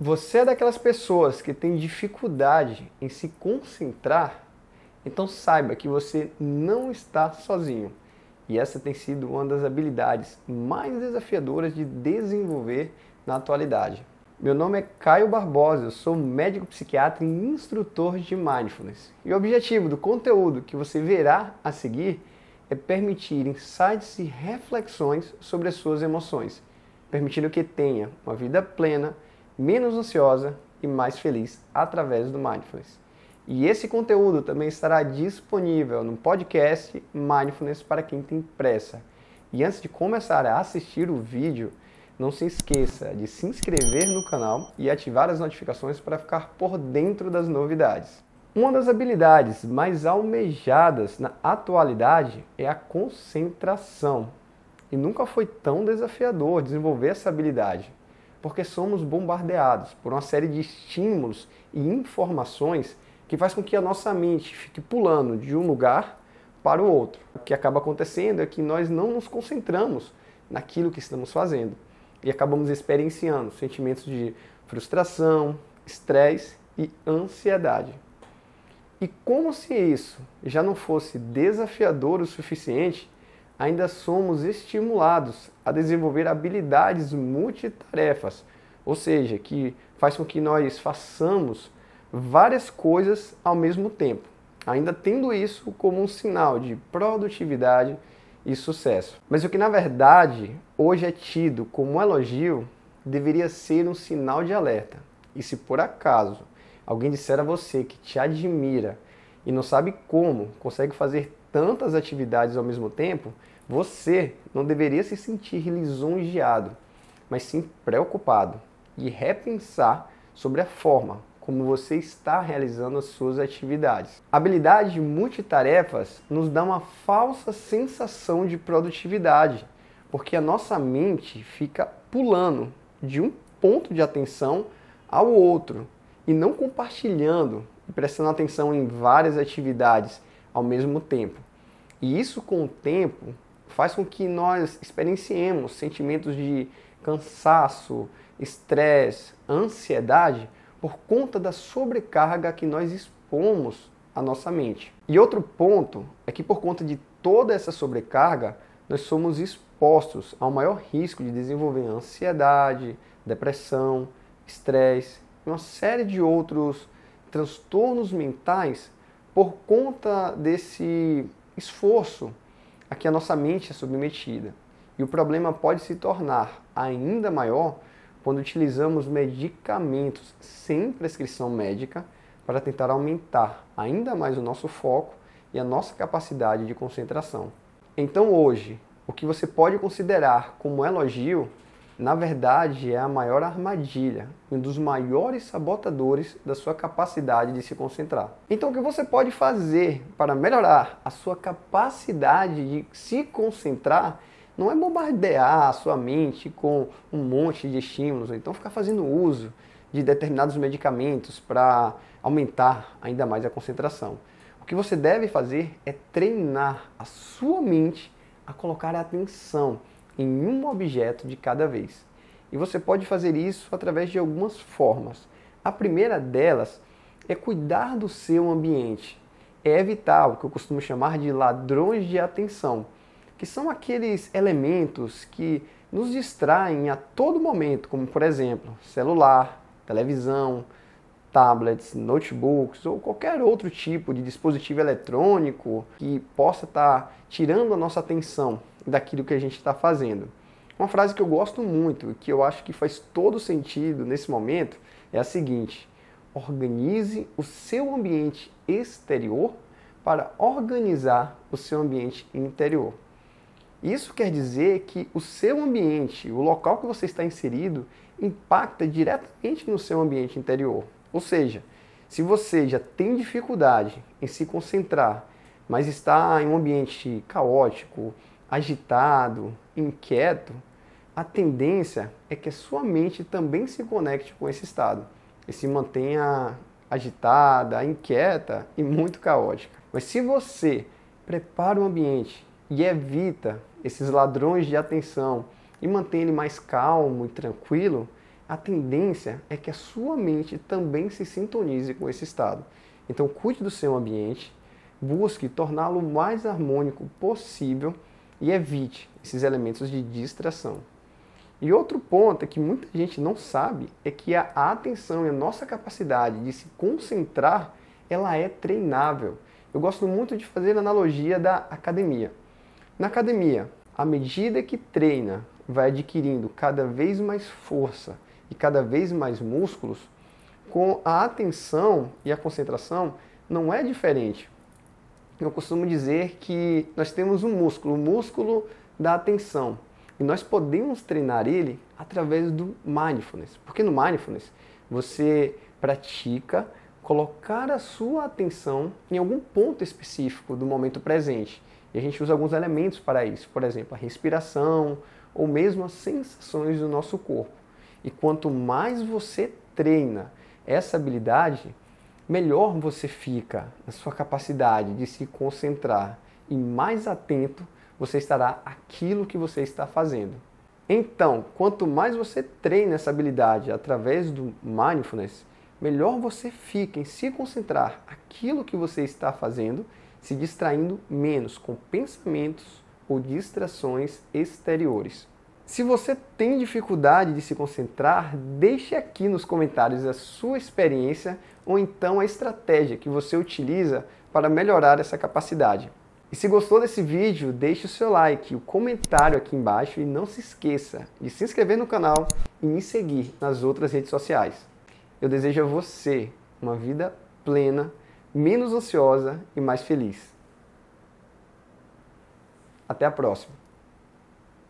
Você é daquelas pessoas que tem dificuldade em se concentrar? Então saiba que você não está sozinho. E essa tem sido uma das habilidades mais desafiadoras de desenvolver na atualidade. Meu nome é Caio Barbosa, eu sou médico psiquiatra e instrutor de mindfulness. E o objetivo do conteúdo que você verá a seguir é permitir insights e reflexões sobre as suas emoções, permitindo que tenha uma vida plena, menos ansiosa e mais feliz através do mindfulness. E esse conteúdo também estará disponível no podcast Mindfulness para quem tem pressa. E antes de começar a assistir o vídeo, não se esqueça de se inscrever no canal e ativar as notificações para ficar por dentro das novidades. Uma das habilidades mais almejadas na atualidade é a concentração. E nunca foi tão desafiador desenvolver essa habilidade, porque somos bombardeados por uma série de estímulos e informações que faz com que a nossa mente fique pulando de um lugar para o outro. O que acaba acontecendo é que nós não nos concentramos naquilo que estamos fazendo e acabamos experienciando sentimentos de frustração, estresse e ansiedade. E como se isso já não fosse desafiador o suficiente, ainda somos estimulados a desenvolver habilidades multitarefas, ou seja, que faz com que nós façamos várias coisas ao mesmo tempo, ainda tendo isso como um sinal de produtividade e sucesso. Mas o que na verdade hoje é tido como um elogio deveria ser um sinal de alerta. E se por acaso alguém disser a você que te admira e não sabe como consegue fazer tantas atividades ao mesmo tempo, você não deveria se sentir lisonjeado, mas sim preocupado e repensar sobre a forma como você está realizando as suas atividades. A habilidade de multitarefas nos dá uma falsa sensação de produtividade, porque a nossa mente fica pulando de um ponto de atenção ao outro e não compartilhando e prestando atenção em várias atividades ao mesmo tempo. E isso com o tempo faz com que nós experienciemos sentimentos de cansaço, estresse, ansiedade, por conta da sobrecarga que nós expomos à nossa mente. E outro ponto é que por conta de toda essa sobrecarga, nós somos expostos ao maior risco de desenvolver ansiedade, depressão, estresse e uma série de outros transtornos mentais por conta desse esforço a que a nossa mente é submetida. E o problema pode se tornar ainda maior quando utilizamos medicamentos sem prescrição médica para tentar aumentar ainda mais o nosso foco e a nossa capacidade de concentração. Então, hoje, o que você pode considerar como elogio, na verdade é a maior armadilha, um dos maiores sabotadores da sua capacidade de se concentrar. Então, o que você pode fazer para melhorar a sua capacidade de se concentrar não é bombardear a sua mente com um monte de estímulos, ou então ficar fazendo uso de determinados medicamentos para aumentar ainda mais a concentração. O que você deve fazer é treinar a sua mente a colocar atenção em um objeto de cada vez. E você pode fazer isso através de algumas formas. A primeira delas é cuidar do seu ambiente. É evitar o que eu costumo chamar de ladrões de atenção que são aqueles elementos que nos distraem a todo momento, como por exemplo, celular, televisão, tablets, notebooks ou qualquer outro tipo de dispositivo eletrônico que possa estar tirando a nossa atenção daquilo que a gente está fazendo. Uma frase que eu gosto muito e que eu acho que faz todo sentido nesse momento é a seguinte: organize o seu ambiente exterior para organizar o seu ambiente interior. Isso quer dizer que o seu ambiente, o local que você está inserido, impacta diretamente no seu ambiente interior. Ou seja, se você já tem dificuldade em se concentrar, mas está em um ambiente caótico, agitado, inquieto, a tendência é que a sua mente também se conecte com esse estado e se mantenha agitada, inquieta e muito caótica. Mas se você prepara o ambiente e evita esses ladrões de atenção e mantém ele mais calmo e tranquilo, a tendência é que a sua mente também se sintonize com esse estado. Então, cuide do seu ambiente, busque torná-lo o mais harmônico possível e evite esses elementos de distração. E outro ponto é que muita gente não sabe é que a atenção e a nossa capacidade de se concentrar, ela é treinável. Eu gosto muito de fazer a analogia da academia. Na academia, à medida que treina, vai adquirindo cada vez mais força e cada vez mais músculos, com a atenção e a concentração não é diferente. Eu costumo dizer que nós temos um músculo, o músculo da atenção. E nós podemos treinar ele através do mindfulness. Porque no mindfulness você pratica colocar a sua atenção em algum ponto específico do momento presente. E a gente usa alguns elementos para isso, por exemplo, a respiração ou mesmo as sensações do nosso corpo. E quanto mais você treina essa habilidade, melhor você fica na sua capacidade de se concentrar e mais atento você estará aquilo que você está fazendo. Então, quanto mais você treina essa habilidade através do mindfulness, melhor você fica em se concentrar aquilo que você está fazendo, se distraindo menos com pensamentos ou distrações exteriores. Se você tem dificuldade de se concentrar, deixe aqui nos comentários a sua experiência ou então a estratégia que você utiliza para melhorar essa capacidade. E se gostou desse vídeo, deixe o seu like, o comentário aqui embaixo e não se esqueça de se inscrever no canal e me seguir nas outras redes sociais. Eu desejo a você uma vida plena, menos ansiosa e mais feliz. Até a próxima!